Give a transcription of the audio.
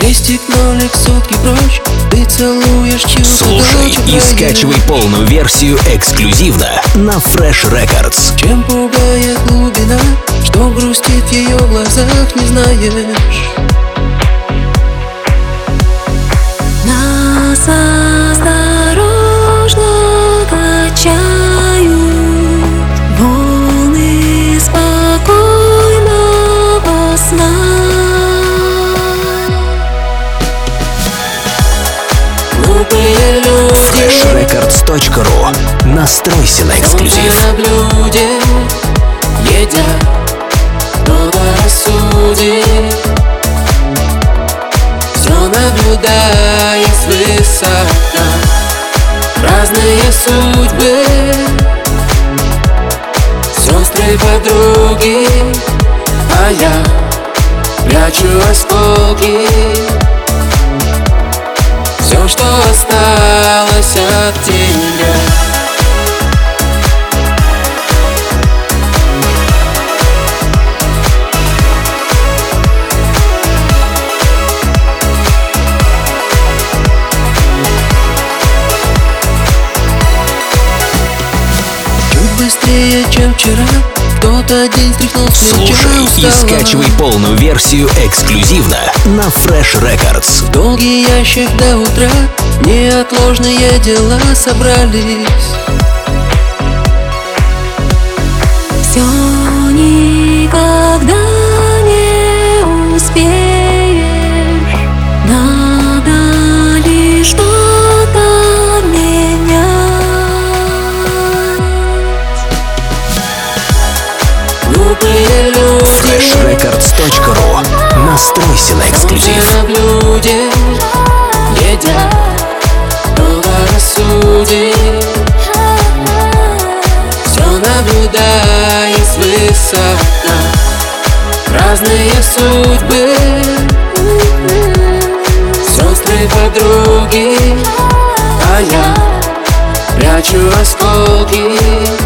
Крестик, нолик, сутки прочь. Ты целуешь чью-то Слушай и скачивай полную версию эксклюзивно на Fresh Records. Чем пугает глубина Что грустит в ее глазах, не знаешь. Нас Глупые люди freshrecords.ru Настройся на эксклюзив. На блюде Кто-то рассудит. Все наблюдая свысока. Разные судьбы. Сестры, подруги А я прячу осколки что осталось от тебя. Чуть быстрее, чем вчера День стряхнул Слушай и скачивай полную версию эксклюзивно на Fresh Records. Долгий ящик до утра Неотложные дела собрались freshrecords.ru Настройся на эксклюзив. На блюде едят Все наблюдая свысока. Разные судьбы. Сестры, подруги. А я прячу осколки